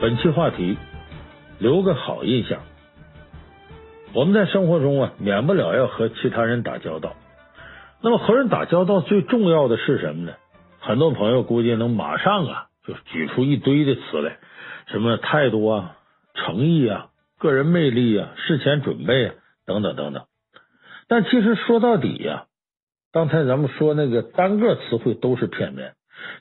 本期话题：留个好印象。我们在生活中啊，免不了要和其他人打交道。那么和人打交道最重要的是什么呢？很多朋友估计能马上啊，就举出一堆的词来，什么态度啊、诚意啊、个人魅力啊、事前准备啊等等等等。但其实说到底呀、刚才咱们说那个单个词汇都是片面。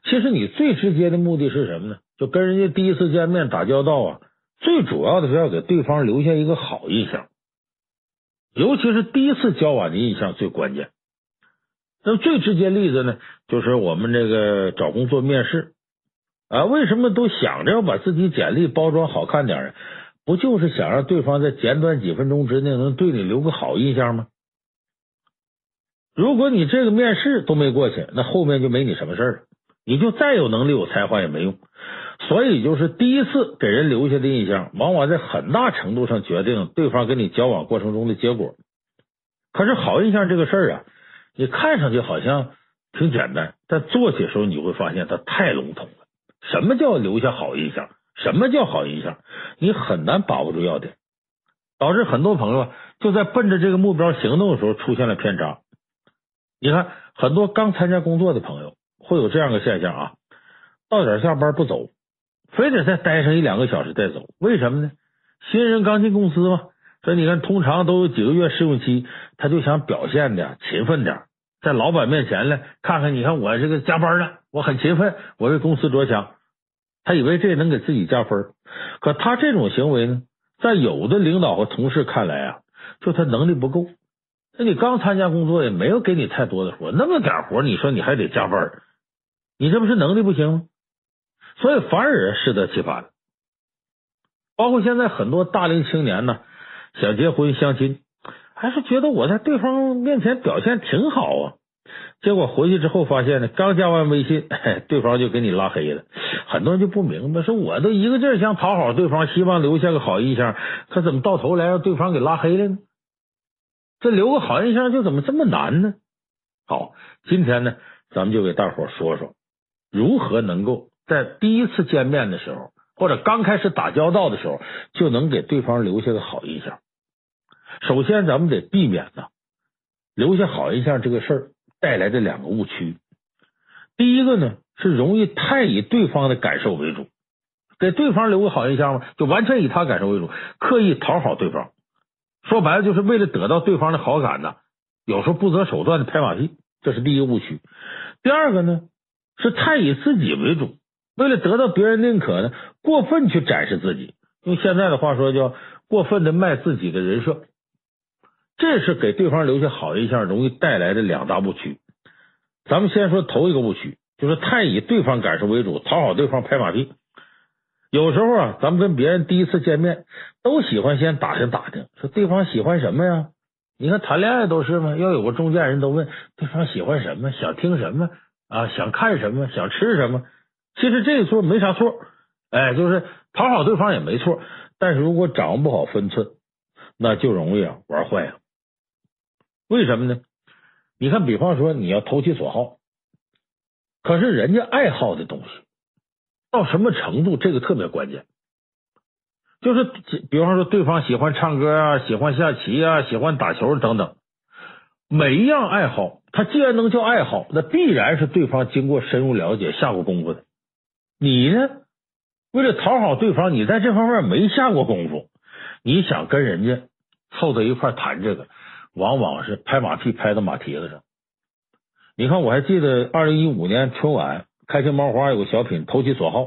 其实你最直接的目的是什么呢？就跟人家第一次见面打交道啊，最主要的是要给对方留下一个好印象，尤其是第一次交往的印象最关键。那么最直接例子呢，就是我们这个找工作面试啊，为什么都想着要把自己简历包装好看点？不就是想让对方在简短几分钟之内能对你留个好印象吗？如果你这个面试都没过去，那后面就没你什么事儿了。你就再有能力、有才华也没用，所以就是第一次给人留下的印象，往往在很大程度上决定对方跟你交往过程中的结果。可是好印象这个事儿啊，你看上去好像挺简单，但做起的时候你会发现它太笼统了。什么叫留下好印象？什么叫好印象？你很难把握住要点，导致很多朋友就在奔着这个目标行动的时候出现了偏差。你看，很多刚参加工作的朋友。会有这样的现象啊，到点下班不走，非得再待上一两个小时再走。为什么呢？新人刚进公司嘛，所以你看，通常都有几个月试用期，他就想表现的勤奋点，在老板面前呢，看看你看我这个加班了，我很勤奋，我为公司着想。他以为这能给自己加分，可他这种行为呢，在有的领导和同事看来啊，就他能力不够。那你刚参加工作也没有给你太多的活，那么点活，你说你还得加班？你这不是能力不行吗？所以反而适得其反。包括现在很多大龄青年呢，想结婚相亲，还是觉得我在对方面前表现挺好啊。结果回去之后发现呢，刚加完微信，对方就给你拉黑了。很多人就不明白，说我都一个劲儿想讨好对方，希望留下个好印象，可怎么到头来让对方给拉黑了呢？这留个好印象就怎么这么难呢？好，今天呢，咱们就给大伙说说。如何能够在第一次见面的时候，或者刚开始打交道的时候，就能给对方留下个好印象？首先，咱们得避免呢，留下好印象这个事儿带来的两个误区。第一个呢，是容易太以对方的感受为主，给对方留个好印象嘛，就完全以他感受为主，刻意讨好对方。说白了，就是为了得到对方的好感呢，有时候不择手段的拍马屁，这是第一个误区。第二个呢？是太以自己为主，为了得到别人认可呢，过分去展示自己，用现在的话说叫过分的卖自己的人设，这是给对方留下好印象容易带来的两大误区。咱们先说头一个误区，就是太以对方感受为主，讨好对方拍马屁。有时候啊，咱们跟别人第一次见面，都喜欢先打听打听，说对方喜欢什么呀？你看谈恋爱都是嘛，要有个中间人都问对方喜欢什么，想听什么。啊，想看什么，想吃什么，其实这个说没啥错，哎，就是讨好对方也没错，但是如果掌握不好分寸，那就容易啊玩坏啊。为什么呢？你看，比方说你要投其所好，可是人家爱好的东西到什么程度，这个特别关键。就是比方说，对方喜欢唱歌啊，喜欢下棋啊，喜欢打球等等。每一样爱好，他既然能叫爱好，那必然是对方经过深入了解、下过功夫的。你呢，为了讨好对方，你在这方面没下过功夫，你想跟人家凑到一块谈这个，往往是拍马屁拍到马蹄子上。你看，我还记得二零一五年春晚《开心麻花》有个小品《投其所好》。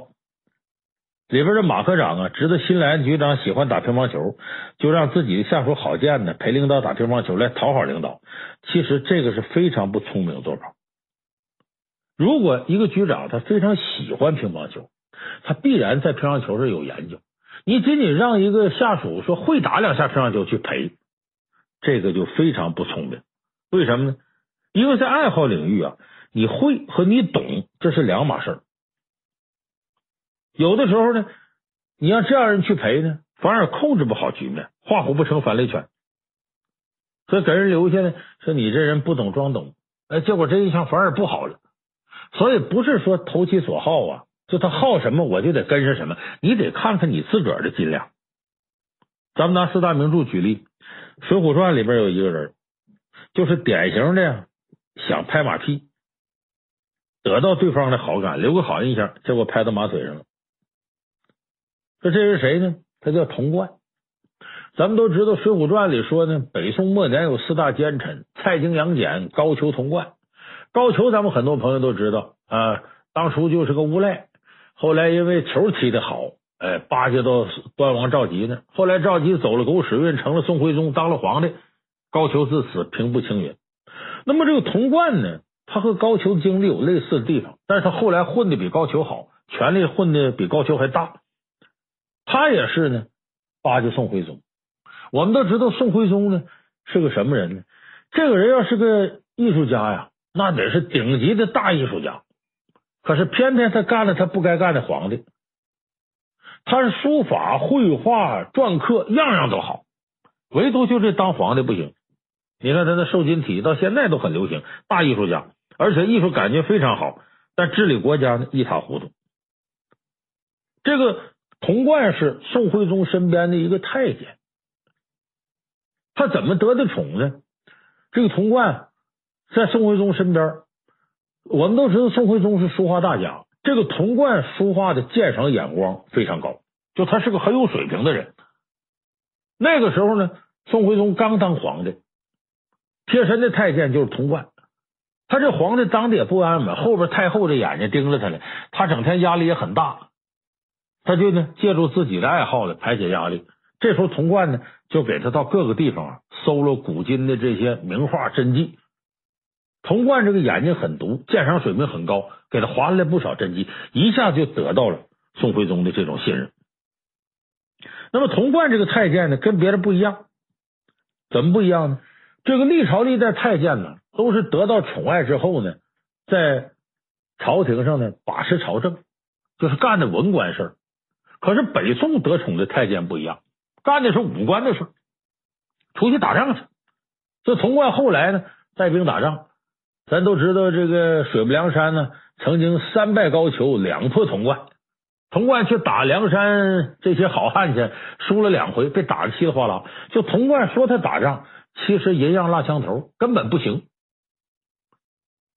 里边的马科长啊，知道新来的局长喜欢打乒乓球，就让自己的下属郝建呢陪领导打乒乓球来讨好领导。其实这个是非常不聪明的做法。如果一个局长他非常喜欢乒乓球，他必然在乒乓球上有研究。你仅仅让一个下属说会打两下乒乓球去陪，这个就非常不聪明。为什么呢？因为在爱好领域啊，你会和你懂这是两码事儿。有的时候呢，你让这样人去陪呢，反而控制不好局面，画虎不成反类犬，所以给人留下呢，说你这人不懂装懂，哎，结果这印象反而不好了。所以不是说投其所好啊，就他好什么，我就得跟上什么。你得看看你自个儿的斤两。咱们拿四大名著举例，《水浒传》里边有一个人，就是典型的想拍马屁，得到对方的好感，留个好印象，结果拍到马腿上了。说这是谁呢？他叫童贯。咱们都知道，《水浒传》里说呢，北宋末年有四大奸臣：蔡京、杨戬、高俅、童贯。高俅，咱们很多朋友都知道啊，当初就是个无赖，后来因为球踢得好。哎，巴结到端王赵佶呢。后来赵佶走了狗屎运，成了宋徽宗，当了皇帝。高俅自此平步青云。那么这个童贯呢，他和高俅经历有类似的地方，但是他后来混的比高俅好，权力混的比高俅还大。他也是呢，巴结宋徽宗。我们都知道宋徽宗呢是个什么人呢？这个人要是个艺术家呀，那得是顶级的大艺术家。可是偏偏他干了他不该干的皇帝。他是书法、绘画、篆刻，样样都好，唯独就这当皇帝不行。你看他那瘦金体到现在都很流行，大艺术家，而且艺术感觉非常好，但治理国家呢一塌糊涂。这个童贯是宋徽宗身边的一个太监，他怎么得的宠呢？这个童贯在宋徽宗身边，我们都知道宋徽宗是书画大家。这个童贯书画的鉴赏眼光非常高，就他是个很有水平的人。那个时候呢，宋徽宗刚当皇帝，贴身的太监就是童贯。他这皇帝当的也不安稳，后边太后的眼睛盯着他呢，他整天压力也很大。他就呢借助自己的爱好来排解压力。这时候童贯呢就给他到各个地方啊搜罗古今的这些名画真迹。童贯这个眼睛很毒，鉴赏水平很高，给他划来不少真迹，一下就得到了宋徽宗的这种信任。那么童贯这个太监呢，跟别人不一样，怎么不一样呢？这个历朝历代太监呢，都是得到宠爱之后呢，在朝廷上呢把持朝政，就是干的文官事儿。可是北宋得宠的太监不一样，干的是武官的事，出去打仗去。这童贯后来呢，带兵打仗。咱都知道，这个水泊梁山呢，曾经三败高俅，两破童贯。童贯去打梁山这些好汉去，输了两回，被打的稀里哗啦。就童贯说他打仗，其实一样蜡枪头，根本不行。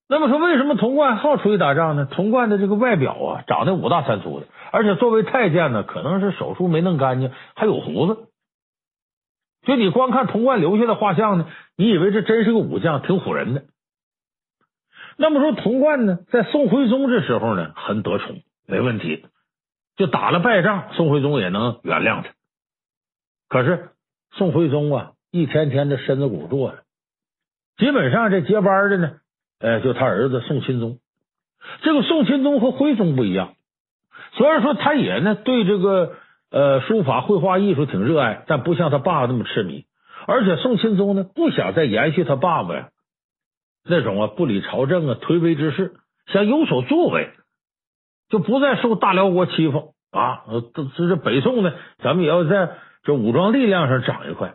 那么说，为什么童贯好出去打仗呢？童贯的这个外表啊，长得五大三粗的，而且作为太监呢，可能是手术没弄干净，还有胡子。就你光看童贯留下的画像呢，你以为这真是个武将，挺唬人的。那么说，童贯呢，在宋徽宗这时候呢，很得宠，没问题，就打了败仗，宋徽宗也能原谅他。可是宋徽宗啊，一天天的身子骨弱了，基本上这接班的呢，呃，就他儿子宋钦宗。这个宋钦宗和徽宗不一样，虽然说他也呢对这个呃书法绘画艺术挺热爱，但不像他爸爸那么痴迷。而且宋钦宗呢，不想再延续他爸爸呀。那种啊，不理朝政啊，颓废之势，想有所作为，就不再受大辽国欺负啊。这这北宋呢，咱们也要在这武装力量上长一块。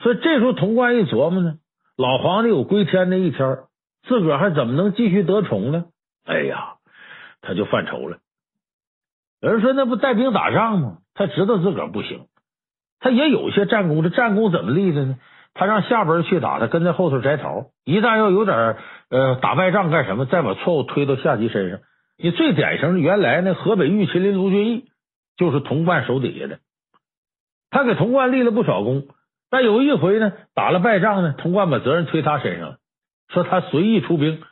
所以这时候童贯一琢磨呢，老皇帝有归天的一天，自个儿还怎么能继续得宠呢？哎呀，他就犯愁了。有人说，那不带兵打仗吗？他知道自个儿不行，他也有些战功。这战功怎么立的呢？他让下边去打，他跟在后头摘桃。一旦要有点呃打败仗干什么，再把错误推到下级身上。你最典型的，原来那河北玉麒麟卢俊义就是童贯手底下的，他给童贯立了不少功。但有一回呢，打了败仗呢，童贯把责任推他身上了，说他随意出兵，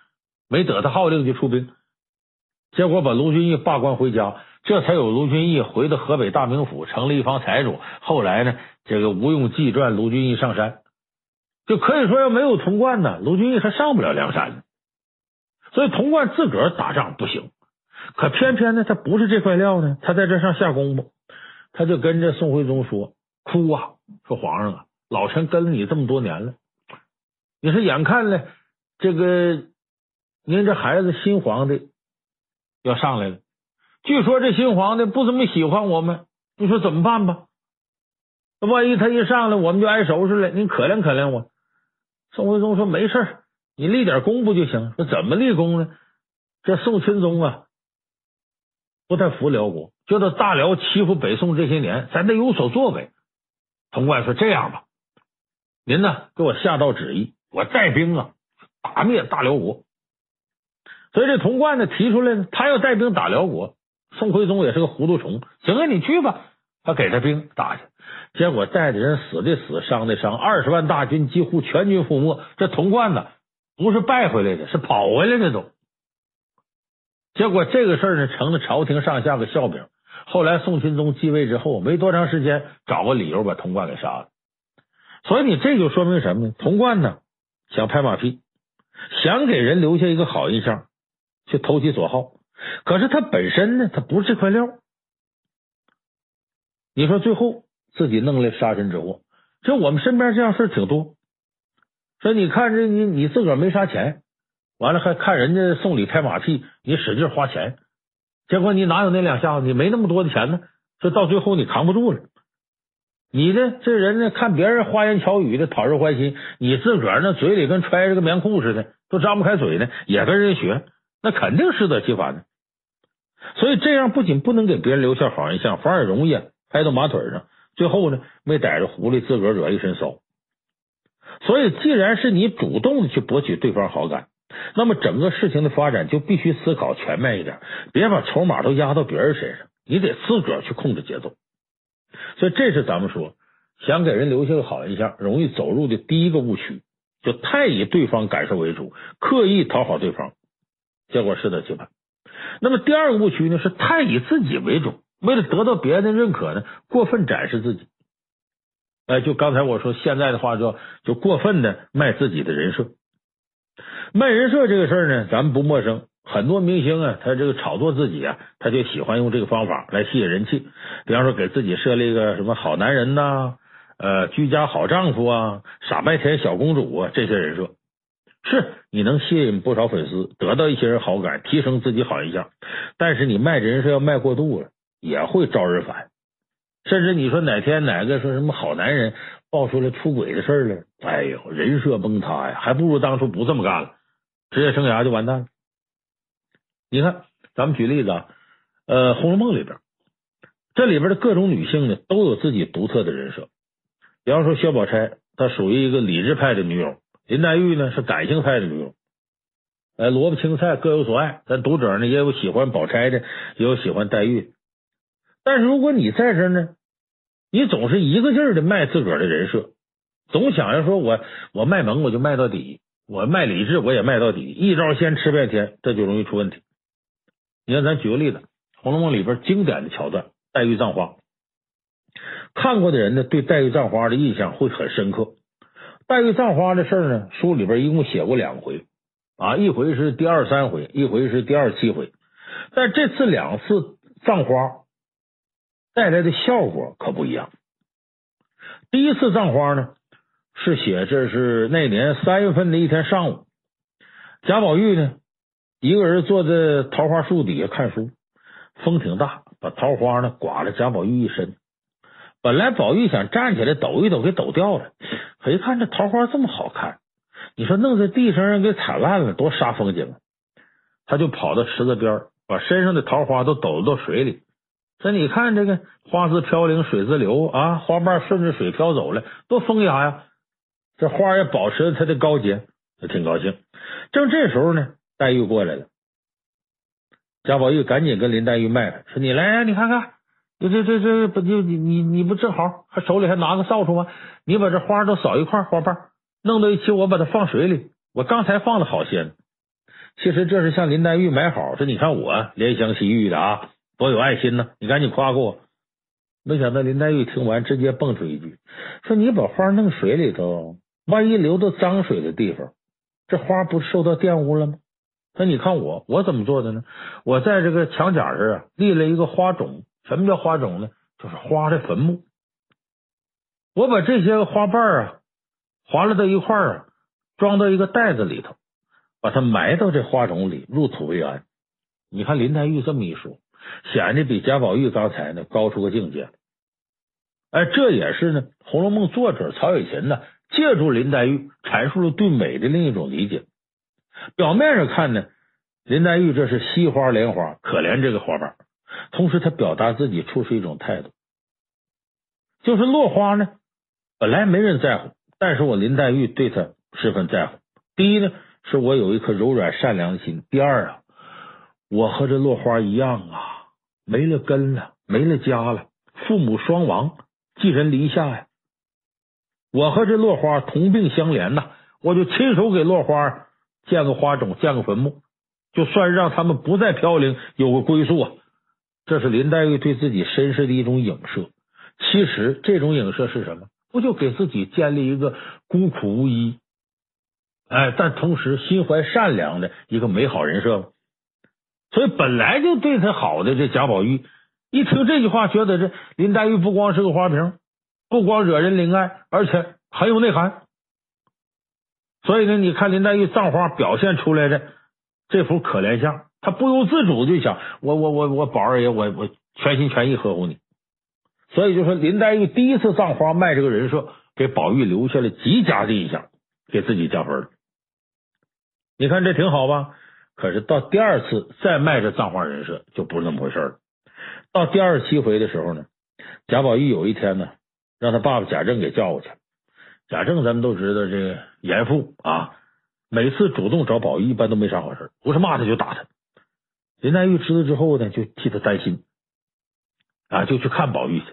没得他号令就出兵，结果把卢俊义罢官回家，这才有卢俊义回到河北大名府，成了一方财主。后来呢，这个吴用计传卢俊义上山。就可以说，要没有童贯呢，卢俊义还上不了梁山。所以童贯自个儿打仗不行，可偏偏呢，他不是这块料呢。他在这上下功夫，他就跟着宋徽宗说：“哭啊，说皇上啊，老臣跟了你这么多年了，你说眼看呢，这个您这孩子新皇帝要上来了，据说这新皇帝不怎么喜欢我们，你说怎么办吧？万一他一上来，我们就挨收拾了。您可怜可怜我。”宋徽宗说：“没事，你立点功不就行？说怎么立功呢？这宋钦宗啊，不太服辽国，觉得大辽欺负北宋这些年，咱得有所作为。童贯说：“这样吧，您呢给我下道旨意，我带兵啊打灭大辽国。”所以这童贯呢提出来呢，他要带兵打辽国。宋徽宗也是个糊涂虫，行啊，你去吧。他给他兵打去，结果带的人死的死，伤的伤，二十万大军几乎全军覆没。这童贯呢，不是败回来的，是跑回来的都。结果这个事儿呢，成了朝廷上下个笑柄。后来宋钦宗继位之后，没多长时间，找个理由把童贯给杀了。所以你这就说明什么呢？童贯呢，想拍马屁，想给人留下一个好印象，去投其所好。可是他本身呢，他不是这块料。你说最后自己弄来杀身之祸，这我们身边这样事挺多。说你看这你你自个儿没啥钱，完了还看人家送礼拍马屁，你使劲花钱，结果你哪有那两下子？你没那么多的钱呢，这到最后你扛不住了。你这这人呢，看别人花言巧语的讨人欢心，你自个儿那嘴里跟揣着个棉裤似的，都张不开嘴呢，也跟人学，那肯定适得其反的。所以这样不仅不能给别人留下好印象，反而容易拍到马腿上，最后呢没逮着狐狸，自个儿惹一身骚。所以，既然是你主动的去博取对方好感，那么整个事情的发展就必须思考全面一点，别把筹码都压到别人身上，你得自个儿去控制节奏。所以，这是咱们说想给人留下个好印象，容易走入的第一个误区，就太以对方感受为主，刻意讨好对方，结果适得其反。那么第二个误区呢，是太以自己为主，为了得到别人的认可呢，过分展示自己。哎，就刚才我说，现在的话叫就过分的卖自己的人设。卖人设这个事儿呢，咱们不陌生，很多明星啊，他这个炒作自己啊，他就喜欢用这个方法来吸引人气。比方说，给自己设立一个什么好男人呐，呃，居家好丈夫啊，傻白甜小公主啊，这些人设。是你能吸引不少粉丝，得到一些人好感，提升自己好印象。但是你卖人设要卖过度了，也会招人烦。甚至你说哪天哪个说什么好男人爆出来出轨的事儿了，哎呦，人设崩塌呀，还不如当初不这么干了，职业生涯就完蛋了。你看，咱们举例子啊，呃，《红楼梦》里边，这里边的各种女性呢，都有自己独特的人设。比方说，薛宝钗，她属于一个理智派的女友。林黛玉呢是感性派的女友，哎，萝卜青菜各有所爱。咱读者呢也有喜欢宝钗的，也有喜欢黛玉。但是如果你在这呢，你总是一个劲儿的卖自个儿的人设，总想着说我我卖萌我就卖到底，我卖理智我也卖到底，一招鲜吃遍天，这就容易出问题。你看，咱举个例子，《红楼梦》里边经典的桥段，黛玉葬花，看过的人呢对黛玉葬花的印象会很深刻。黛玉葬花的事呢，书里边一共写过两回啊，一回是第二三回，一回是第二七回。但这次两次葬花带来的效果可不一样。第一次葬花呢，是写这是那年三月份的一天上午，贾宝玉呢一个人坐在桃花树底下看书，风挺大，把桃花呢刮了贾宝玉一身。本来宝玉想站起来抖一抖，给抖掉了。可一看这桃花这么好看，你说弄在地上让给踩烂了，多煞风景！他就跑到池子边，把身上的桃花都抖到水里。说你看这个花自飘零水自流啊，花瓣顺着水飘走了，多风雅呀！这花也保持了它的高洁，就挺高兴。正这时候呢，黛玉过来了，贾宝玉赶紧跟林黛玉卖了说：“你来，你看看。”这这这这不就你你你不正好还手里还拿个扫帚吗？你把这花都扫一块花瓣，弄到一起，我把它放水里。我刚才放的好些呢，其实这是向林黛玉买好，说你看我怜香惜玉的啊，多有爱心呢！你赶紧夸过我。没想到林黛玉听完，直接蹦出一句说：“你把花弄水里头，万一流到脏水的地方，这花不受到玷污了吗？那你看我，我怎么做的呢？我在这个墙角这儿啊，立了一个花种。”什么叫花种呢？就是花的坟墓。我把这些花瓣啊，划拉到一块儿啊，装到一个袋子里头，把它埋到这花种里，入土为安。你看林黛玉这么一说，显得比贾宝玉刚才呢高出个境界。哎，这也是呢，《红楼梦》作者曹雪芹呢，借助林黛玉阐述了对美的另一种理解。表面上看呢，林黛玉这是惜花怜花，可怜这个花瓣。同时她表达自己处事一种态度，就是落花呢，本来没人在乎，但是我林黛玉对他十分在乎。第一呢，是我有一颗柔软善良的心；第二啊，我和这落花一样啊，没了根了，没了家了，父母双亡，寄人篱下呀。我和这落花同病相怜呐，我就亲手给落花建个花冢，建个坟墓，就算是让他们不再飘零，有个归宿啊。这是林黛玉对自己身世的一种影射。其实这种影射是什么？不就给自己建立一个孤苦无依，哎，但同时心怀善良的一个美好人设吗？所以本来就对他好的这贾宝玉，一听这句话，觉得这林黛玉不光是个花瓶，不光惹人怜爱，而且很有内涵。所以呢，你看林黛玉葬花表现出来的这幅可怜相。她不由自主就想，我我我我宝二爷，我我全心全意呵护你。所以就说林黛玉第一次葬花卖这个人设，给宝玉留下了极佳的印象，给自己加分。你看这挺好吧？可是到第二次再卖这葬花人设，就不是那么回事了。到第二十七回的时候呢，贾宝玉有一天呢，让他爸爸贾政给叫过去。贾政咱们都知道，这个严父啊，每次主动找宝玉，一般都没啥好事，不是骂他就打他。林黛玉知道之后呢，就替他担心啊，就去看宝玉去。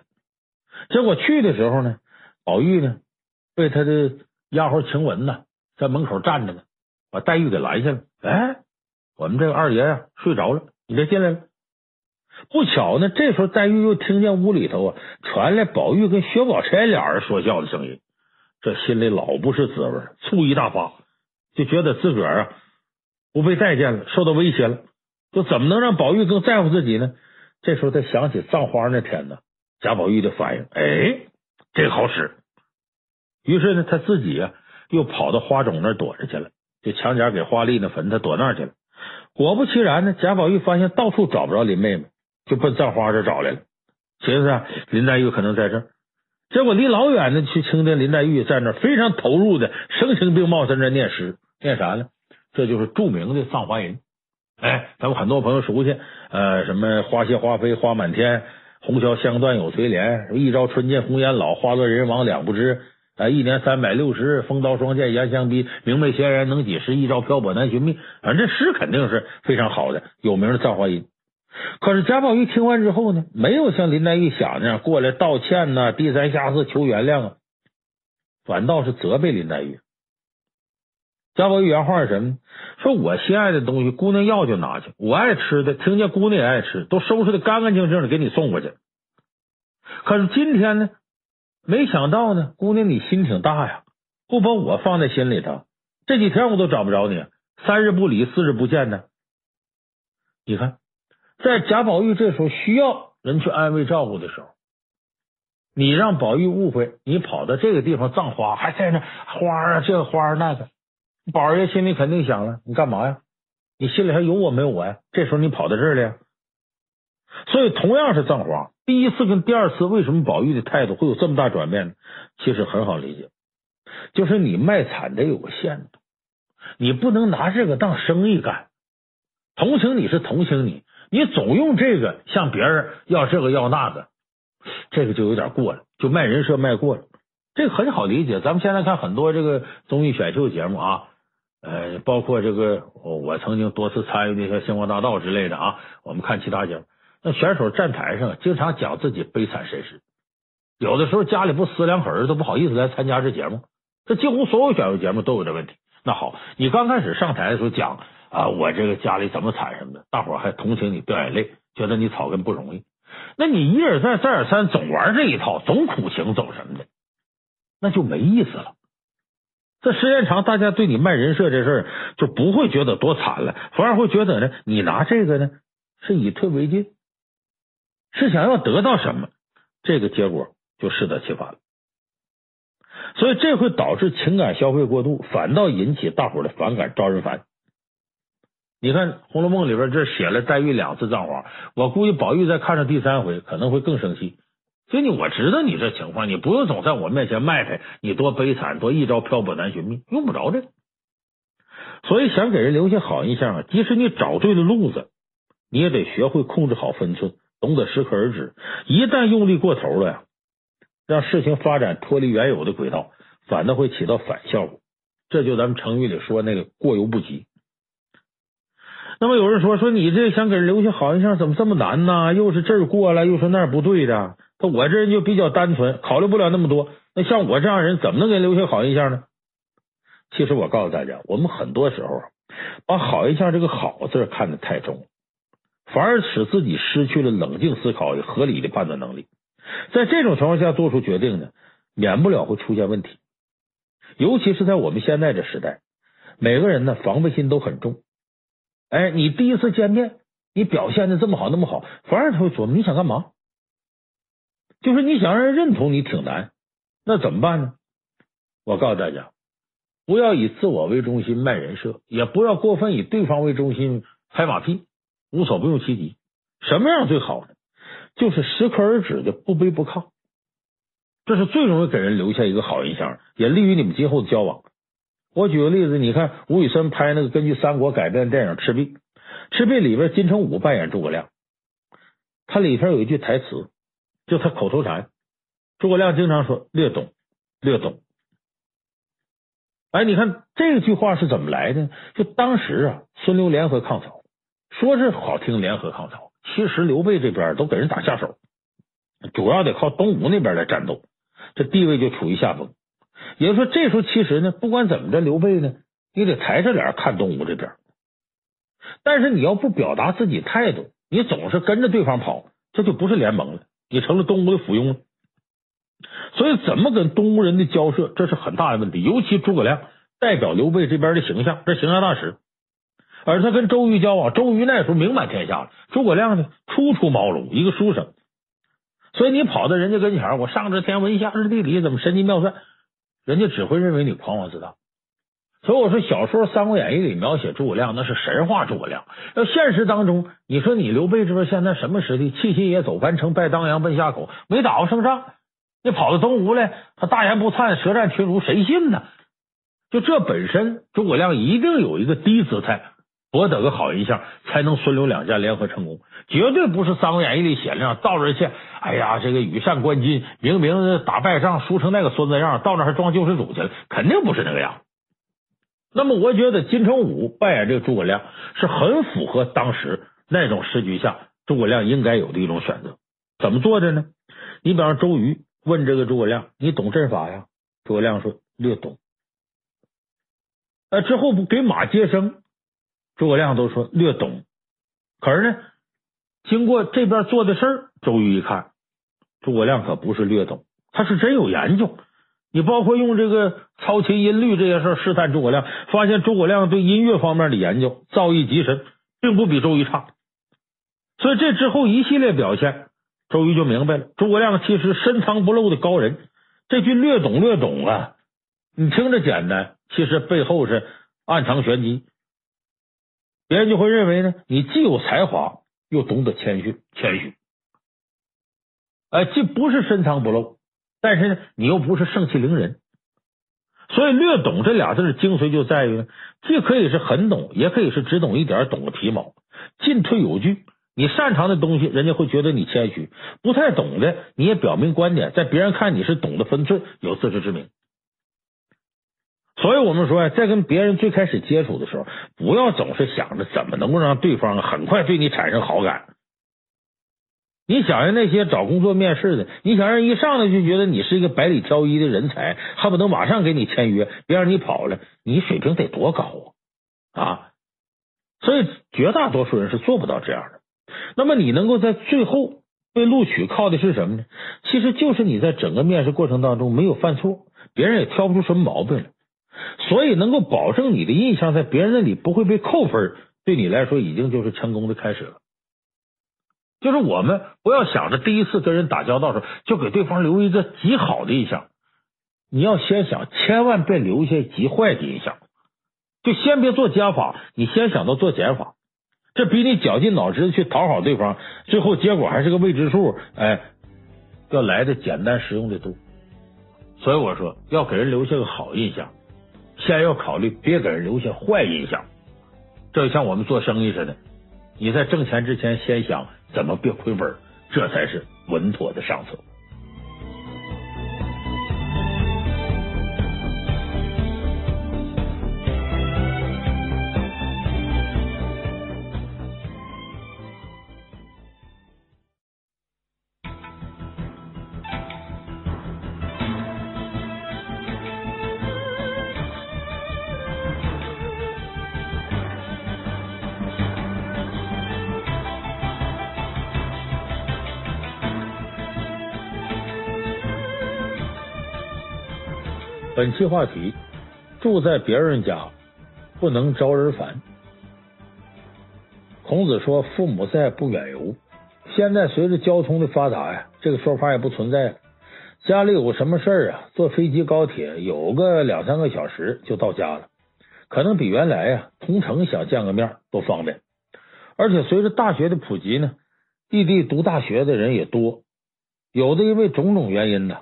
结果去的时候呢，宝玉呢被他的丫鬟晴雯呢在门口站着呢，把黛玉给拦下了。哎，我们这个二爷呀睡着了，你别进来了。不巧呢，这时候黛玉又听见屋里头啊传来宝玉跟薛宝钗俩人说笑的声音，这心里老不是滋味，醋意大发，就觉得自个儿啊不被待见了，受到威胁了。就怎么能让宝玉更在乎自己呢？这时候他想起葬花那天呢，贾宝玉的反应，哎，这个好使。于是呢，他自己啊又跑到花冢那躲着去了，就墙角给花丽那坟，他躲那去了。果不其然呢，贾宝玉发现到处找不着林妹妹，就奔葬花这找来了，寻思啊，林黛玉可能在这儿。结果离老远的去听见林黛玉在那儿非常投入的声情并茂在那念诗，念啥呢？这就是著名的《葬花吟》。哎，咱们很多朋友熟悉，呃，什么花谢花飞花满天，红消香断有垂怜，一朝春见红颜老，花落人亡两不知。啊，一年三百六十日，风刀霜剑严相逼，明媚闲人能几时？一朝漂泊难寻觅。反正这诗肯定是非常好的，有名的葬花吟。可是贾宝玉听完之后呢，没有像林黛玉想那样过来道歉呐，低三下四求原谅啊，反倒是责备林黛玉。贾宝玉原话是什么？说我心爱的东西，姑娘要就拿去；我爱吃的，听见姑娘也爱吃，都收拾的干干净净的给你送过去。可是今天呢，没想到呢，姑娘你心挺大呀，不把我放在心里头。这几天我都找不着你，三日不理，四日不见呢。你看，在贾宝玉这时候需要人去安慰照顾的时候，你让宝玉误会你跑到这个地方葬花，还在那花啊，这个花那个。宝二爷心里肯定想了，你干嘛呀？你心里还有我没有我呀？这时候你跑到这儿来，所以同样是葬花，第一次跟第二次，为什么宝玉的态度会有这么大转变呢？其实很好理解，就是你卖惨得有个限度，你不能拿这个当生意干。同情你是同情你，你总用这个向别人要这个要那个，这个就有点过了，就卖人设卖过了。这个很好理解，咱们现在看很多这个综艺选秀节目啊。呃，包括这个，我曾经多次参与那些《星光大道》之类的啊。我们看其他节目，那选手站台上经常讲自己悲惨身世，有的时候家里不死两口人都不好意思来参加这节目。这几乎所有选秀节目都有这问题。那好，你刚开始上台的时候讲啊，我这个家里怎么惨什么的，大伙还同情你掉眼泪，觉得你草根不容易。那你一而再再而三总玩这一套，总苦情走什么的，那就没意思了。这时间长，大家对你卖人设这事儿就不会觉得多惨了，反而会觉得呢，你拿这个呢是以退为进，是想要得到什么，这个结果就适得其反了。所以这会导致情感消费过度，反倒引起大伙的反感，招人烦。你看《红楼梦》里边这写了黛玉两次葬花，我估计宝玉再看上第三回可能会更生气。所以你我知道你这情况，你不用总在我面前卖开，你多悲惨，多一朝漂泊难寻觅，用不着这。所以想给人留下好印象啊，即使你找对了路子，你也得学会控制好分寸，懂得适可而止。一旦用力过头了呀，让事情发展脱离原有的轨道，反倒会起到反效果。这就咱们成语里说那个过犹不及。那么有人说说你这想给人留下好印象，怎么这么难呢？又是这儿过了，又是那儿不对的。那我这人就比较单纯，考虑不了那么多。那像我这样人，怎么能给人留下好印象呢？其实我告诉大家，我们很多时候，把好印象这个“好”字看得太重，反而使自己失去了冷静思考与合理的判断能力。在这种情况下做出决定呢，免不了会出现问题。尤其是在我们现在这时代，每个人呢防备心都很重。哎，你第一次见面，你表现的这么好那么好，反而他会琢磨你想干嘛？就是你想让人认同你挺难，那怎么办呢？我告诉大家。不要以自我为中心卖人设，也不要过分以对方为中心拍马屁，无所不用其极。什么样最好呢？就是适可而止的不卑不亢，这是最容易给人留下一个好印象，也利于你们今后的交往。我举个例子，你看吴宇森拍那个根据三国改编的电影《赤壁》，《赤壁》里边金城武扮演诸葛亮，他里边有一句台词，就他口头禅，诸葛亮经常说“略懂，略懂”。哎，你看这句话是怎么来的？就当时啊，孙刘联合抗曹，说是好听联合抗曹，其实刘备这边都给人打下手，主要得靠东吴那边来战斗，这地位就处于下风。也就是说，这时候其实呢，不管怎么着，刘备呢，你得抬着脸看东吴这边。但是你要不表达自己态度，你总是跟着对方跑，这就不是联盟了，你成了东吴的附庸了。所以，怎么跟东吴人的交涉，这是很大的问题。尤其诸葛亮代表刘备这边的形象，这形象大使，而他跟周瑜交往，周瑜那时候名满天下了，诸葛亮呢初出茅庐，一个书生。所以你跑到人家跟前，我上知天文，下知地理，怎么神机妙算？人家只会认为你狂妄自大。所以我说，小说《三国演义》里描写诸葛亮，那是神话诸葛亮。要现实当中，你说你刘备这边现在什么实力？弃新野，走樊城，拜当阳，奔下口，没打过胜仗。你跑到东吴来，他大言不惭、舌战群儒，谁信呢？就这本身，诸葛亮一定有一个低姿态，博得个好印象，才能孙刘两家联合成功。绝对不是《三国演义》里写那样，到这去，哎呀，这个羽扇纶巾，明明打败仗输成那个孙子样，到那还装救世主去了，肯定不是那个样。那么，我觉得金城武扮演这个诸葛亮是很符合当时那种时局下诸葛亮应该有的一种选择。怎么做的呢？你比方周瑜。问这个诸葛亮，你懂阵法呀？诸葛亮说略懂。呃，之后不给马接生，诸葛亮都说略懂。可是呢，经过这边做的事儿，周瑜一看，诸葛亮可不是略懂，他是真有研究。你包括用这个操琴音律这些事儿试探诸葛亮，发现诸葛亮对音乐方面的研究造诣极深，并不比周瑜差。所以这之后一系列表现。周瑜就明白了，诸葛亮其实深藏不露的高人。这句“略懂略懂”啊，你听着简单，其实背后是暗藏玄机。别人就会认为呢，你既有才华，又懂得谦虚，谦虚。哎，既不是深藏不露，但是呢，你又不是盛气凌人。所以“略懂”这俩字的精髓就在于呢，既可以是很懂，也可以是只懂一点，懂个皮毛，进退有据。你擅长的东西，人家会觉得你谦虚；不太懂的，你也表明观点，在别人看你是懂得分寸、有自知之明。所以我们说呀，在跟别人最开始接触的时候，不要总是想着怎么能够让对方很快对你产生好感。你想让那些找工作面试的，你想让一上来就觉得你是一个百里挑一的人才，恨不得马上给你签约，别让你跑了，你水平得多高啊！啊，所以绝大多数人是做不到这样的。那么你能够在最后被录取，靠的是什么呢？其实就是你在整个面试过程当中没有犯错，别人也挑不出什么毛病来，所以能够保证你的印象在别人那里不会被扣分，对你来说已经就是成功的开始了。就是我们不要想着第一次跟人打交道的时候就给对方留一个极好的印象，你要先想千万别留下极坏的印象，就先别做加法，你先想到做减法。这比你绞尽脑汁去讨好对方，最后结果还是个未知数，哎，要来的简单实用的多。所以我说，要给人留下个好印象，先要考虑别给人留下坏印象。这就像我们做生意似的，你在挣钱之前，先想怎么别亏本，这才是稳妥的上策。本期话题：住在别人家不能招人烦。孔子说：“父母在，不远游。”现在随着交通的发达呀，这个说法也不存在了。家里有什么事儿啊，坐飞机、高铁有个两三个小时就到家了，可能比原来呀同城想见个面都方便。而且随着大学的普及呢，异地读大学的人也多，有的因为种种原因呢。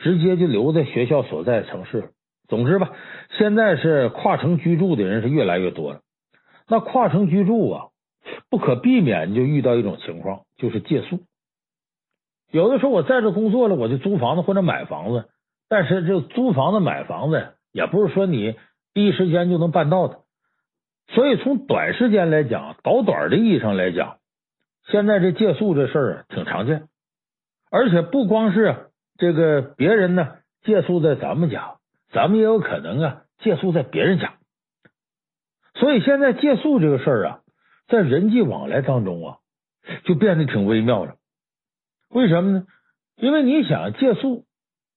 直接就留在学校所在城市。总之吧，现在是跨城居住的人是越来越多了。那跨城居住啊，不可避免就遇到一种情况，就是借宿。有的时候我在这工作了，我就租房子或者买房子。但是这租房子买房子也不是说你第一时间就能办到的。所以从短时间来讲，倒短的意义上来讲，现在这借宿这事儿挺常见，而且不光是。这个别人呢借宿在咱们家，咱们也有可能啊借宿在别人家。所以现在借宿这个事儿啊，在人际往来当中啊，就变得挺微妙了。为什么呢？因为你想借宿，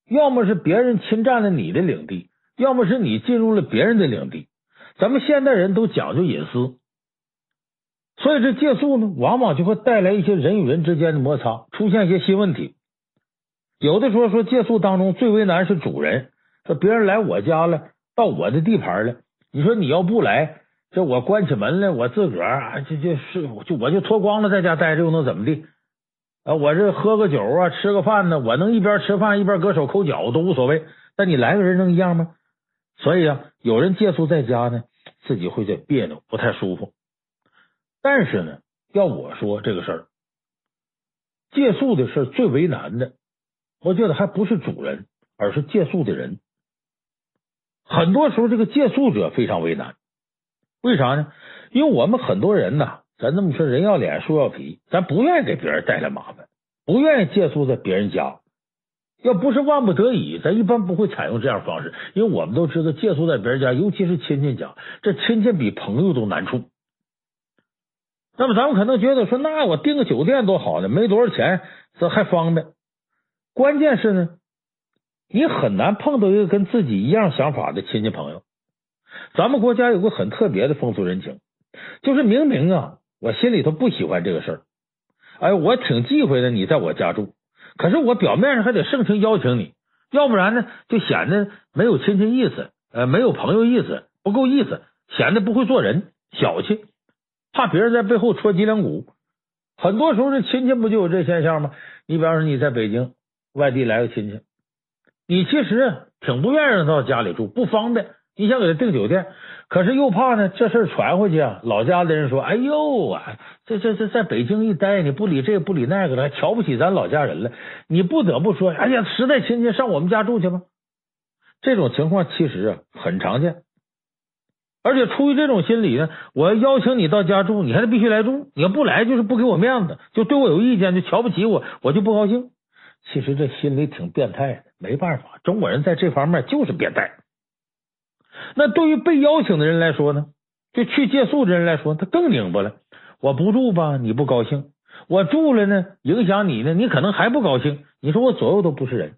要么是别人侵占了你的领地，要么是你进入了别人的领地。咱们现代人都讲究隐私，所以这借宿呢，往往就会带来一些人与人之间的摩擦，出现一些新问题。有的时候说借宿当中最为难是主人，说别人来我家了，到我的地盘了，你说你要不来，这我关起门来，我自个儿啊这这是就我就脱光了在家待着，又能怎么地？啊，我这喝个酒啊，吃个饭呢，我能一边吃饭一边搁手抠脚都无所谓。但你来个人能一样吗？所以啊，有人借宿在家呢，自己会觉得别扭，不太舒服。但是呢，要我说这个事儿，借宿的事最为难的。我觉得还不是主人，而是借宿的人。很多时候，这个借宿者非常为难。为啥呢？因为我们很多人呐，咱这么说，人要脸，树要皮，咱不愿意给别人带来麻烦，不愿意借宿在别人家。要不是万不得已，咱一般不会采用这样方式。因为我们都知道，借宿在别人家，尤其是亲戚家，这亲戚比朋友都难处。那么，咱们可能觉得说，那我订个酒店多好呢，没多少钱，这还方便。关键是呢，你很难碰到一个跟自己一样想法的亲戚朋友。咱们国家有个很特别的风俗人情，就是明明啊，我心里头不喜欢这个事儿，哎，我挺忌讳的你在我家住，可是我表面上还得盛情邀请你，要不然呢，就显得没有亲戚意思，呃，没有朋友意思，不够意思，显得不会做人，小气，怕别人在背后戳脊梁骨。很多时候这亲戚不就有这现象吗？你比方说你在北京。外地来个亲戚，你其实挺不愿意到家里住，不方便。你想给他订酒店，可是又怕呢，这事传回去啊，老家的人说：“哎呦啊，这这这在北京一待，你不理这不理那个的，还瞧不起咱老家人了。”你不得不说：“哎呀，实在亲戚上我们家住去吧。”这种情况其实啊很常见，而且出于这种心理呢，我要邀请你到家住，你还得必须来住。你要不来，就是不给我面子，就对我有意见，就瞧不起我，我就不高兴。其实这心里挺变态的，没办法，中国人在这方面就是变态。那对于被邀请的人来说呢，就去借宿的人来说，他更拧巴了。我不住吧，你不高兴；我住了呢，影响你呢，你可能还不高兴。你说我左右都不是人。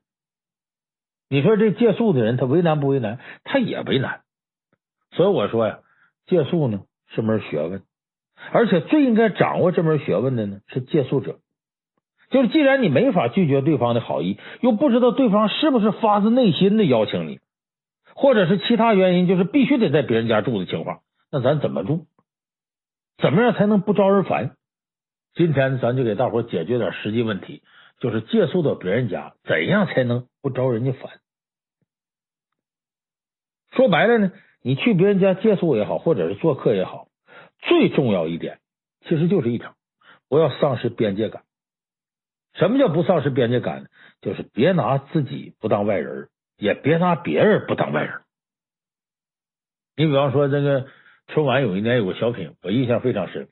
你说这借宿的人他为难不为难？他也为难。所以我说呀，借宿呢是门学问，而且最应该掌握这门学问的呢是借宿者。就是，既然你没法拒绝对方的好意，又不知道对方是不是发自内心的邀请你，或者是其他原因，就是必须得在别人家住的情况，那咱怎么住？怎么样才能不招人烦？今天咱就给大伙解决点实际问题，就是借宿到别人家，怎样才能不招人家烦？说白了呢，你去别人家借宿也好，或者是做客也好，最重要一点其实就是一条，不要丧失边界感。什么叫不丧失边界感呢？就是别拿自己不当外人，也别拿别人不当外人。你比方说，这个春晚有一年有个小品，我印象非常深，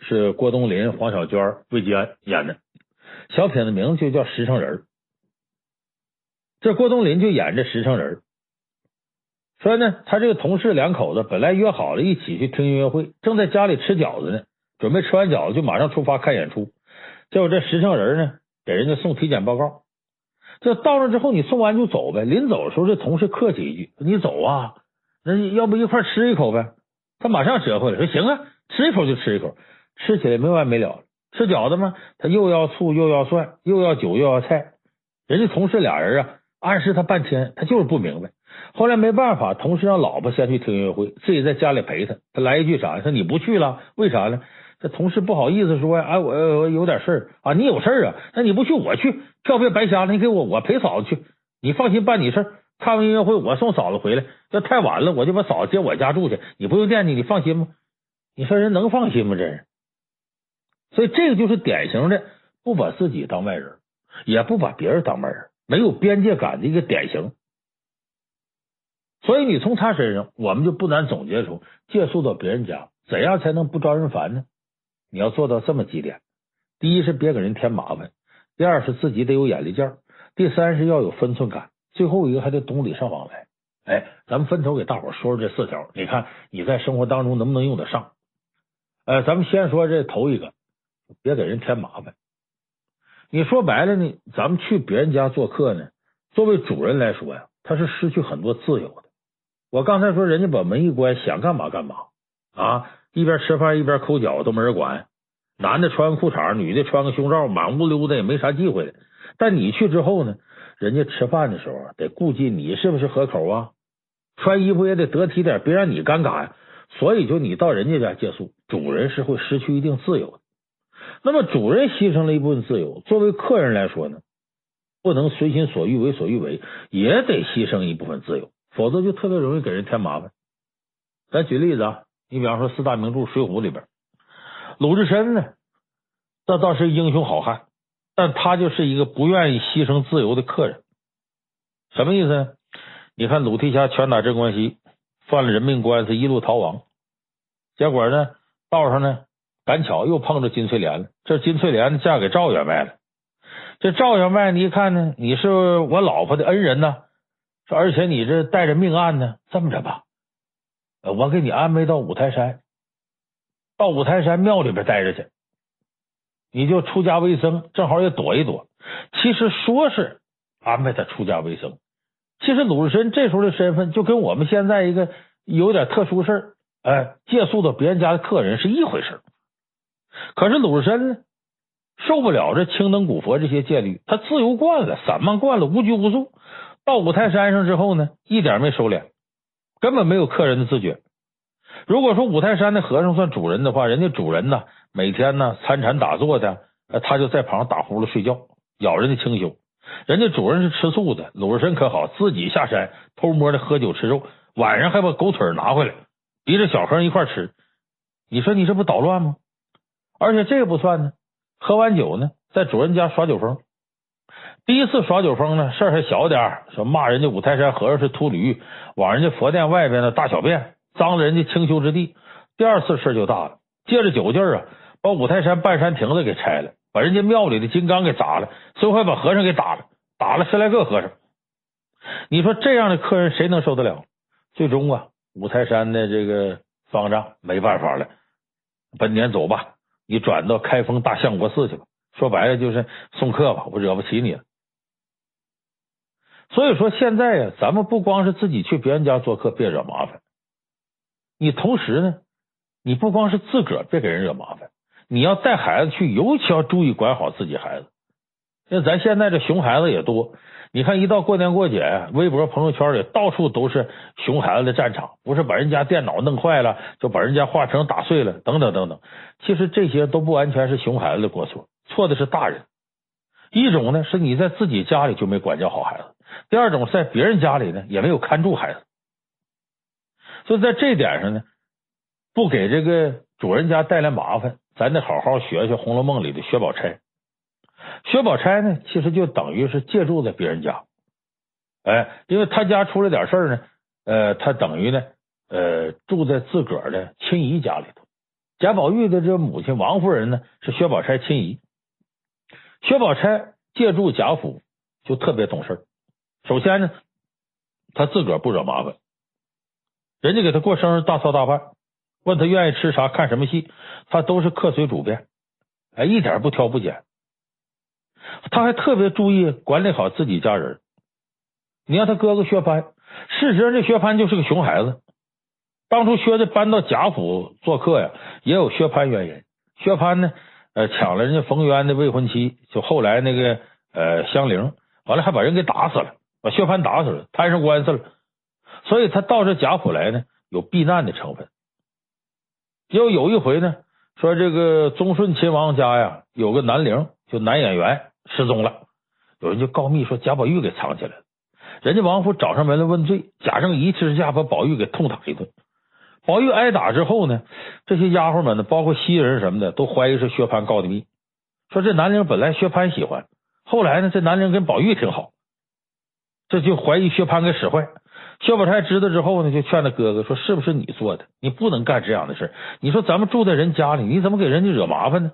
是郭冬临、黄小娟、魏吉安演的。小品的名字就叫《实诚人》。这郭冬临就演这实诚人，说呢，他这个同事两口子本来约好了一起去听音乐会，正在家里吃饺子呢，准备吃完饺子就马上出发看演出。结果这实诚人呢，给人家送体检报告。这到那之后，你送完就走呗。临走的时候，这同事客气一句：“你走啊，那要不一块吃一口呗？”他马上折回来说：“行啊，吃一口就吃一口。”吃起来没完没了。吃饺子吗？他又要醋又要蒜，又要酒又要菜。人家同事俩人啊。暗示他半天，他就是不明白。后来没办法，同事让老婆先去听音乐会，自己在家里陪他。他来一句啥？说你不去了，为啥呢？这同事不好意思说，哎，我我有点事啊。你有事啊？那你不去，我去，票别白瞎了。你给我，我陪嫂子去。你放心办你事，看完音乐会我送嫂子回来。要太晚了，我就把嫂子接我家住去。你不用惦记，你放心吗？你说人能放心吗？这人，所以这个就是典型的不把自己当外人，也不把别人当外人。没有边界感的一个典型，所以你从他身上，我们就不难总结出借宿到别人家，怎样才能不招人烦呢？你要做到这么几点：第一是别给人添麻烦；第二是自己得有眼力劲；第三是要有分寸感；最后一个还得懂礼尚往来。哎，咱们分头给大伙说说这四条，你看你在生活当中能不能用得上？呃，咱们先说这头一个，别给人添麻烦。你说白了呢，咱们去别人家做客呢，作为主人来说呀，他是失去很多自由的。我刚才说，人家把门一关，想干嘛干嘛啊，一边吃饭一边抠脚都没人管，男的穿个裤衩，女的穿个胸罩，满屋溜达也没啥忌讳的。但你去之后呢，人家吃饭的时候得顾及你是不是合口啊，穿衣服也得得体点，别让你尴尬呀。所以，就你到人家家借宿，主人是会失去一定自由的。那么主人牺牲了一部分自由，作为客人来说呢，不能随心所欲、为所欲为，也得牺牲一部分自由，否则就特别容易给人添麻烦。咱举例子啊，你比方说四大名著《水浒》里边，鲁智深呢，这倒是英雄好汉，但他就是一个不愿意牺牲自由的客人。什么意思？你看鲁提辖拳打镇关西，犯了人命官司，一路逃亡，结果呢，道上呢。赶巧又碰着金翠莲了，这金翠莲嫁给赵员外了。这赵员外你一看呢，你是我老婆的恩人呢，而且你这带着命案呢，这么着吧，我给你安排到五台山，到五台山庙里边待着去，你就出家为僧，正好也躲一躲。其实说是安排他出家为僧，其实鲁智深这时候的身份就跟我们现在一个有点特殊事儿，哎，借宿到别人家的客人是一回事。可是鲁智深呢，受不了这青灯古佛这些戒律，他自由惯了，散漫惯了，无拘无束。到五台山上之后呢，一点没收敛，根本没有客人的自觉。如果说五台山的和尚算主人的话，人家主人呢，每天呢参禅打坐的，他就在旁打呼噜睡觉，咬人的清修。人家主人是吃素的，鲁智深可好，自己下山偷摸的喝酒吃肉，晚上还把狗腿拿回来，逼着小和尚一块吃。你说你这不捣乱吗？而且这个不算呢，喝完酒呢，在主人家耍酒疯。第一次耍酒疯呢，事儿还小点说骂人家五台山和尚是秃驴，往人家佛殿外边的大小便，脏了人家清修之地。第二次事儿就大了，借着酒劲儿啊，把五台山半山亭子给拆了，把人家庙里的金刚给砸了，最后还把和尚给打了，打了十来个和尚。你说这样的客人谁能受得了？最终啊，五台山的这个方丈没办法了，本年走吧。你转到开封大相国寺去吧，说白了就是送客吧，我惹不起你了。所以说现在呀，咱们不光是自己去别人家做客，别惹麻烦。你同时呢，你不光是自个儿别给人惹麻烦，你要带孩子去，尤其要注意管好自己孩子。那咱现在这熊孩子也多。你看，一到过年过节，微博朋友圈里到处都是熊孩子的战场，不是把人家电脑弄坏了，就把人家化成打碎了，等等等等。其实这些都不完全是熊孩子的过错，错的是大人。一种呢，是你在自己家里就没管教好孩子；第二种，在别人家里呢，也没有看住孩子。所以在这点上呢，不给这个主人家带来麻烦，咱得好好学学《红楼梦》里的薛宝钗。薛宝钗呢，其实就等于是借住在别人家，哎，因为他家出了点事儿呢，呃，他等于呢，呃，住在自个儿的亲姨家里头。贾宝玉的这母亲王夫人呢，是薛宝钗亲姨。薛宝钗借住贾府，就特别懂事。首先呢，他自个儿不惹麻烦，人家给他过生日大操大办，问他愿意吃啥、看什么戏，他都是客随主便，哎，一点不挑不拣。他还特别注意管理好自己家人。你看他哥哥薛蟠，事实上这薛蟠就是个熊孩子。当初薛家搬到贾府做客呀，也有薛蟠原因。薛蟠呢，呃，抢了人家冯渊的未婚妻，就后来那个呃香菱，完了还把人给打死了，把薛蟠打死了，摊上官司了。所以他到这贾府来呢，有避难的成分。就有一回呢，说这个宗顺亲王家呀，有个男伶，就男演员。失踪了，有人就告密说贾宝玉给藏起来了。人家王府找上门来问罪，贾政一气之下把宝玉给痛打一顿。宝玉挨打之后呢，这些丫鬟们呢，包括袭人什么的，都怀疑是薛蟠告的密。说这男伶本来薛蟠喜欢，后来呢，这男伶跟宝玉挺好，这就怀疑薛蟠给使坏。薛宝钗知道之后呢，就劝他哥哥说：“是不是你做的？你不能干这样的事。你说咱们住在人家里，你怎么给人家惹麻烦呢？”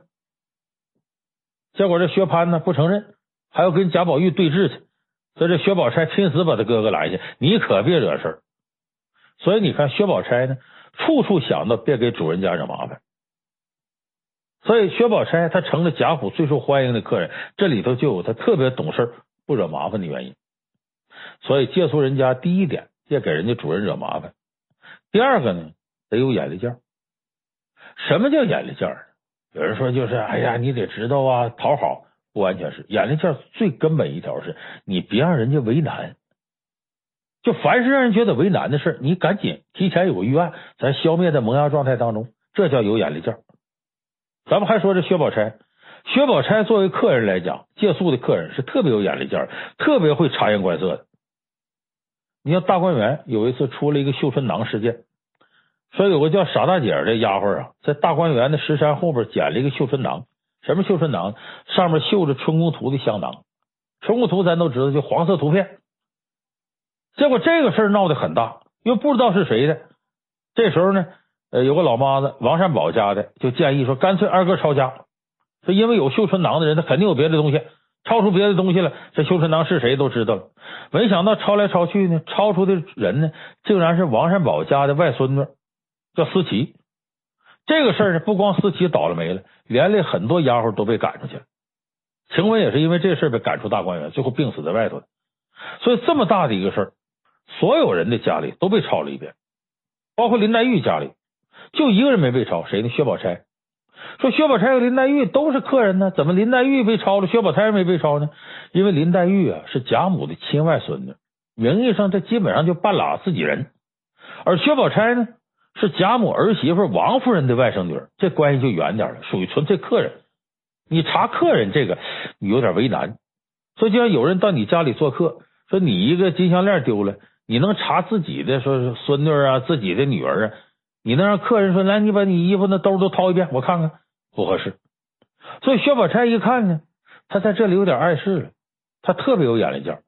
结果这薛蟠呢不承认，还要跟贾宝玉对峙去，所以这薛宝钗亲自把他哥哥拦下，你可别惹事儿。所以你看薛宝钗呢，处处想到别给主人家惹麻烦。所以薛宝钗她成了贾府最受欢迎的客人，这里头就有她特别懂事、不惹麻烦的原因。所以借宿人家，第一点，别给人家主人惹麻烦；第二个呢，得有眼力见儿。什么叫眼力见儿？有人说就是，哎呀，你得知道啊，讨好不完全是眼力见儿，最根本一条是你别让人家为难。就凡是让人觉得为难的事，你赶紧提前有个预案，咱消灭在萌芽状态当中，这叫有眼力见儿。咱们还说这薛宝钗，薛宝钗作为客人来讲，借宿的客人是特别有眼力见儿，特别会察言观色的。你像大观园有一次出了一个绣春囊事件。说有个叫傻大姐的丫鬟啊，在大观园的石山后边捡了一个绣春囊。什么绣春囊？上面绣着春宫图的香囊。春宫图咱都知道，就黄色图片。结果这个事儿闹得很大，又不知道是谁的。这时候呢，呃，有个老妈子王善保家的就建议说，干脆二哥抄家。说因为有绣春囊的人，他肯定有别的东西，抄出别的东西来，这修春堂是谁都知道了。没想到抄来抄去呢，抄出的人呢，竟然是王善保家的外孙女。叫思琪，这个事儿呢，不光思琪倒了霉了，连累很多丫鬟都被赶出去了。晴雯也是因为这事被赶出大观园，最后病死在外头。所以这么大的一个事儿，所有人的家里都被抄了一遍，包括林黛玉家里，就一个人没被抄，谁呢？薛宝钗。说薛宝钗和林黛玉都是客人呢，怎么林黛玉被抄了，薛宝钗没被抄呢？因为林黛玉啊是贾母的亲外孙女，名义上这基本上就半拉自己人，而薛宝钗呢？是贾母儿媳妇王夫人的外甥女，这关系就远点了，属于纯粹客人。你查客人这个，你有点为难。所以，就像有人到你家里做客，说你一个金项链丢了，你能查自己的说是孙女啊，自己的女儿啊？你能让客人说来，你把你衣服那兜都掏一遍，我看看，不合适。所以薛宝钗一看呢，他在这里有点碍事了，他特别有眼力见儿。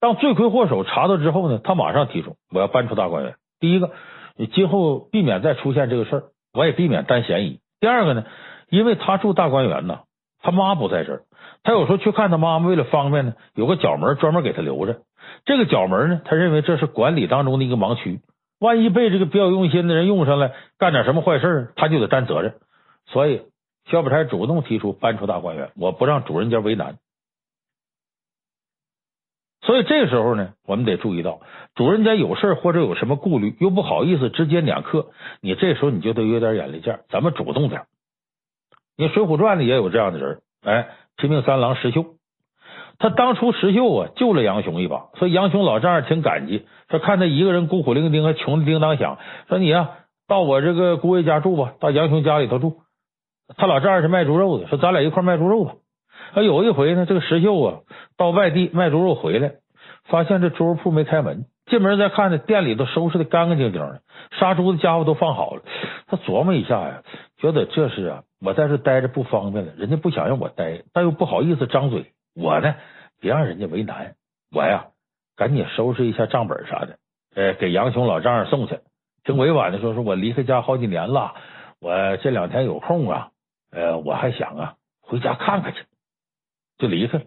当罪魁祸首查到之后呢，他马上提出我要搬出大观园。第一个。你今后避免再出现这个事儿，我也避免担嫌疑。第二个呢，因为他住大观园呢，他妈不在这儿，他有时候去看他妈妈，为了方便呢，有个角门专门给他留着。这个角门呢，他认为这是管理当中的一个盲区，万一被这个别有用心的人用上来干点什么坏事，他就得担责任。所以，薛宝钗主动提出搬出大观园，我不让主人家为难。所以这时候呢，我们得注意到，主人家有事或者有什么顾虑，又不好意思直接撵客，你这时候你就得有点眼力见，咱们主动点。你《水浒传》里也有这样的人，哎，拼命三郎石秀，他当初石秀啊救了杨雄一把，所以杨雄老丈人挺感激，说看他一个人孤苦伶仃，还穷的叮当响，说你啊到我这个姑爷家住吧，到杨雄家里头住。他老丈人是卖猪肉的，说咱俩一块卖猪肉吧。啊，有一回呢，这个石秀啊到外地卖猪肉回来，发现这猪肉铺没开门，进门再看呢，店里都收拾的干干净净的，杀猪的家伙都放好了。他琢磨一下呀，觉得这是啊，我在这待着不方便了，人家不想让我待，但又不好意思张嘴，我呢，别让人家为难，我呀，赶紧收拾一下账本啥的，呃，给杨雄老丈人送去。挺委婉的说，说我离开家好几年了，我这两天有空啊，呃，我还想啊，回家看看去，就离开了。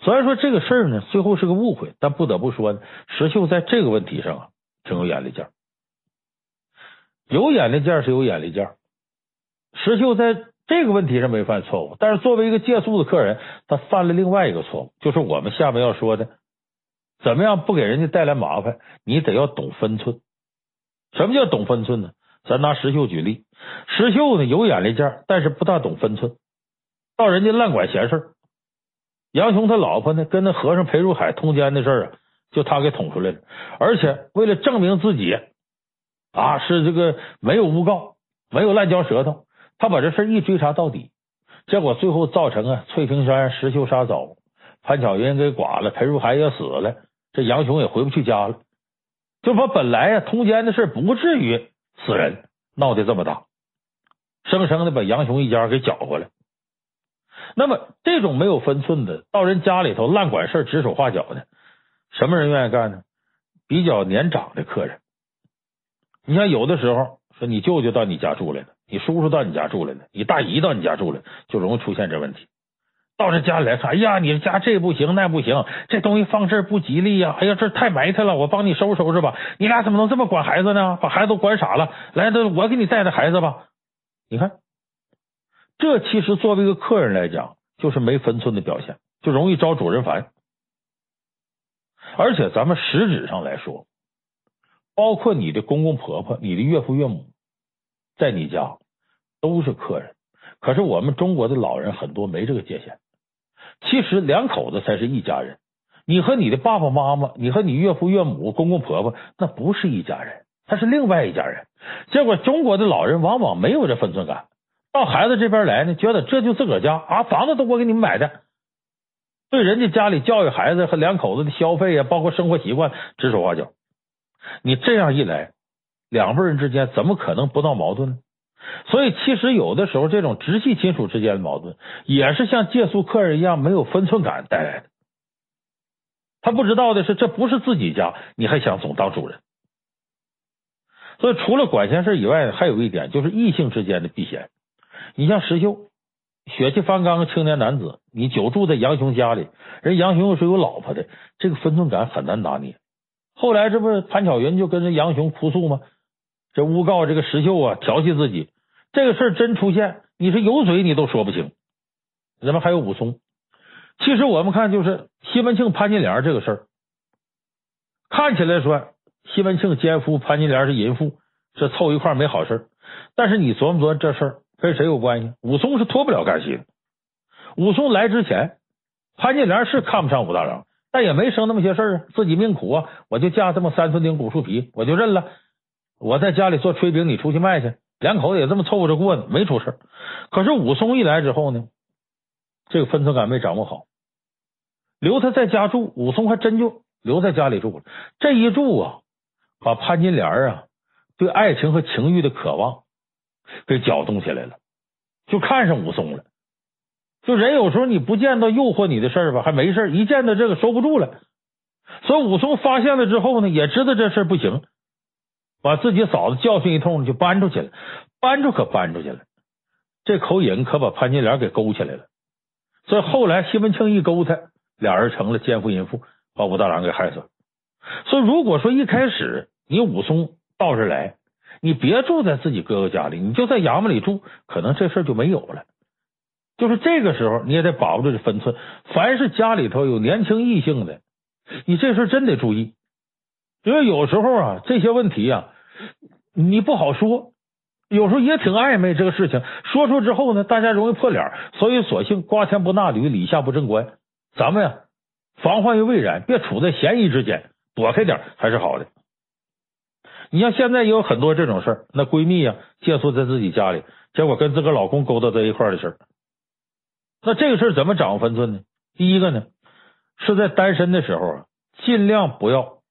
虽然说这个事儿呢，最后是个误会，但不得不说呢，石秀在这个问题上啊，挺有眼力见儿。有眼力见儿是有眼力见儿，石秀在这个问题上没犯错误，但是作为一个借宿的客人，他犯了另外一个错误，就是我们下面要说的，怎么样不给人家带来麻烦，你得要懂分寸。什么叫懂分寸呢？咱拿石秀举例，石秀呢有眼力见，但是不大懂分寸，到人家乱管闲事。杨雄他老婆呢跟那和尚裴如海通奸的事儿啊，就他给捅出来了，而且为了证明自己啊是这个没有诬告，没有乱嚼舌头，他把这事一追查到底，结果最后造成啊翠屏山石秀杀早，潘巧云给剐了，裴如海也死了，这杨雄也回不去家了。就说本来呀通奸的事不至于死人，闹得这么大，生生的把杨雄一家给搅和了。那么这种没有分寸的，到人家里头乱管事、指手画脚的，什么人愿意干呢？比较年长的客人。你像有的时候说你舅舅到你家住来了，你叔叔到你家住来了，你大姨到你家住来，就容易出现这问题。到这家里来看，哎呀，你家这不行，那不行，这东西放这儿不吉利呀！哎呀，这太埋汰了，我帮你收拾收拾吧。你俩怎么能这么管孩子呢？把孩子都管傻了。来，这我给你带带孩子吧。你看，这其实作为一个客人来讲，就是没分寸的表现，就容易招主人烦。而且咱们实质上来说，包括你的公公婆婆、你的岳父岳母，在你家都是客人。可是我们中国的老人很多没这个界限。其实两口子才是一家人，你和你的爸爸妈妈，你和你岳父岳母、公公婆婆，那不是一家人，他是另外一家人。结果中国的老人往往没有这分寸感，到孩子这边来呢，觉得这就自个儿家啊，房子都我给你们买的，对人家家里教育孩子和两口子的消费啊，包括生活习惯指手画脚。你这样一来，两辈人之间怎么可能不闹矛盾呢？所以，其实有的时候，这种直系亲属之间的矛盾，也是像借宿客人一样没有分寸感带来的。他不知道的是，这不是自己家，你还想总当主人。所以，除了管闲事以外，还有一点就是异性之间的避嫌。你像石秀，血气方刚的青年男子，你久住在杨雄家里，人杨雄又是有老婆的，这个分寸感很难拿捏。后来，这不是潘巧云就跟着杨雄哭诉吗？这诬告这个石秀啊，调戏自己，这个事儿真出现，你是有嘴你都说不清。咱们还有武松，其实我们看就是西门庆、潘金莲这个事儿，看起来说西门庆奸夫，潘金莲是淫妇，这凑一块没好事。但是你琢磨琢磨这事儿跟谁有关系？武松是脱不了干系的。武松来之前，潘金莲是看不上武大郎，但也没生那么些事儿啊，自己命苦啊，我就嫁这么三寸丁古树皮，我就认了。我在家里做炊饼，你出去卖去，两口子也这么凑合着过呢，没出事。可是武松一来之后呢，这个分寸感没掌握好，留他在家住，武松还真就留在家里住了。这一住啊，把潘金莲啊对爱情和情欲的渴望给搅动起来了，就看上武松了。就人有时候你不见到诱惑你的事儿吧，还没事，一见到这个收不住了。所以武松发现了之后呢，也知道这事不行。把自己嫂子教训一通，就搬出去了。搬出可搬出去了，这口瘾可把潘金莲给勾起来了。所以后来西门庆一勾他，俩人成了奸夫淫妇，把武大郎给害死了。所以如果说一开始你武松到这来，你别住在自己哥哥家里，你就在衙门里住，可能这事就没有了。就是这个时候你也得把握住这分寸。凡是家里头有年轻异性的，你这事真得注意。因为有时候啊，这些问题啊，你不好说，有时候也挺暧昧。这个事情说出之后呢，大家容易破脸，所以索性瓜田不纳履，李下不正官。咱们呀，防患于未然，别处在嫌疑之间，躲开点还是好的。你像现在也有很多这种事儿，那闺蜜呀，借宿在自己家里，结果跟自个老公勾搭在一块儿的事儿。那这个事儿怎么掌握分寸呢？第一个呢，是在单身的时候啊，尽量不要。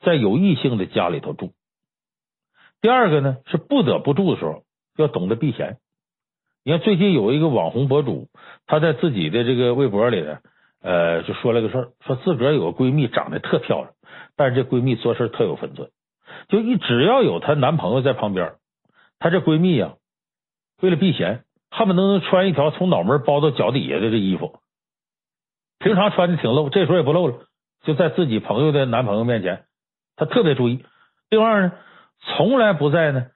在有异性的家里头住。第二个呢，是不得不住的时候，要懂得避嫌。你看最近有一个网红博主，他在自己的这个微博里呢，呃，就说了个事儿，说自个儿有个闺蜜长得特漂亮，但是这闺蜜做事特有分寸，就一只要有她男朋友在旁边，她这闺蜜呀，为了避嫌，恨不得能穿一条从脑门包到脚底下的这衣服，平常穿的挺露，这时候也不露了，就在自己朋友的男朋友面前，她特别注意。另外呢，从来不在呢，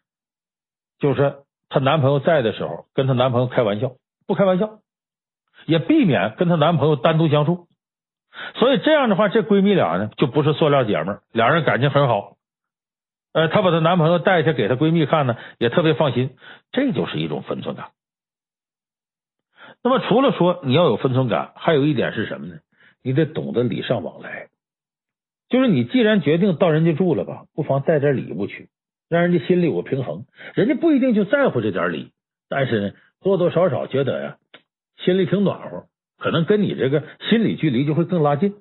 就是。她男朋友在的时候，跟她男朋友开玩笑，不开玩笑，也避免跟她男朋友单独相处。所以这样的话，这闺蜜俩呢，就不是塑料姐妹，两人感情很好。呃，她把她男朋友带去给她闺蜜看呢，也特别放心。这就是一种分寸感。那么，除了说你要有分寸感，还有一点是什么呢？你得懂得礼尚往来。就是你既然决定到人家住了吧，不妨带点礼物去。让人家心里有个平衡，人家不一定就在乎这点礼，但是呢，多多少少觉得呀，心里挺暖和，可能跟你这个心理距离就会更拉近。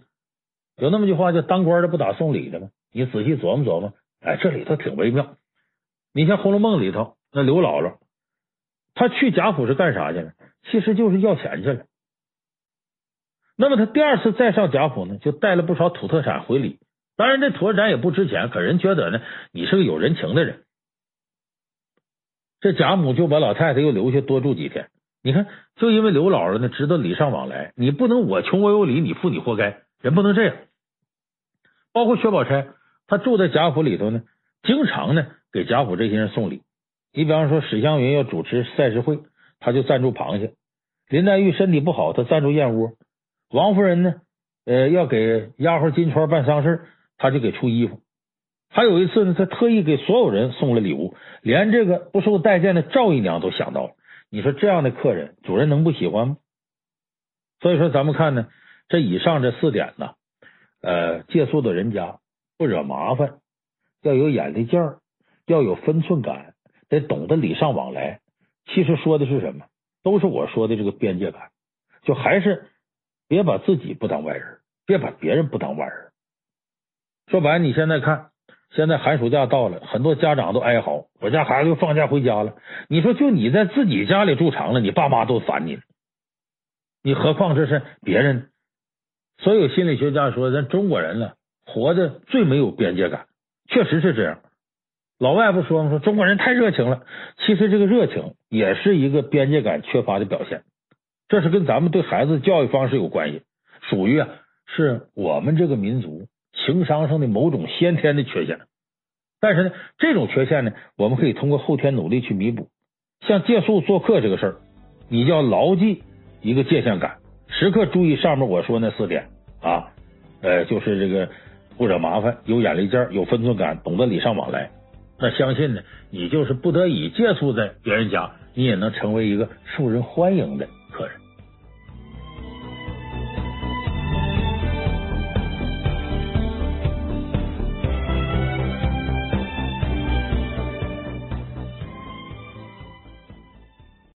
有那么句话叫“当官的不打送礼的”吗？你仔细琢磨琢磨，哎，这里头挺微妙。你像《红楼梦》里头那刘姥姥，她去贾府是干啥去了？其实就是要钱去了。那么他第二次再上贾府呢，就带了不少土特产回礼。当然，这土特产也不值钱，可人觉得呢，你是个有人情的人。这贾母就把老太太又留下多住几天。你看，就因为刘姥姥呢知道礼尚往来，你不能我穷我有礼，你富你活该，人不能这样。包括薛宝钗，她住在贾府里头呢，经常呢给贾府这些人送礼。你比方说，史湘云要主持赛诗会，他就赞助螃蟹；林黛玉身体不好，他赞助燕窝；王夫人呢，呃，要给丫鬟金钏办丧事。他就给出衣服，还有一次呢，他特意给所有人送了礼物，连这个不受待见的赵姨娘都想到了。你说这样的客人，主人能不喜欢吗？所以说，咱们看呢，这以上这四点呢，呃，借宿的人家不惹麻烦，要有眼力劲儿，要有分寸感，得懂得礼尚往来。其实说的是什么？都是我说的这个边界感，就还是别把自己不当外人，别把别人不当外人。说白了，你现在看，现在寒暑假到了，很多家长都哀嚎，我家孩子又放假回家了。你说，就你在自己家里住长了，你爸妈都烦你，你何况这是别人？所有心理学家说，咱中国人呢，活着最没有边界感，确实是这样。老外不说吗？说中国人太热情了，其实这个热情也是一个边界感缺乏的表现，这是跟咱们对孩子教育方式有关系，属于啊，是我们这个民族。情商上的某种先天的缺陷，但是呢，这种缺陷呢，我们可以通过后天努力去弥补。像借宿做客这个事儿，你就要牢记一个界限感，时刻注意上面我说那四点啊，呃，就是这个不惹麻烦，有眼力劲儿，有分寸感，懂得礼尚往来。那相信呢，你就是不得已借宿在别人家，你也能成为一个受人欢迎的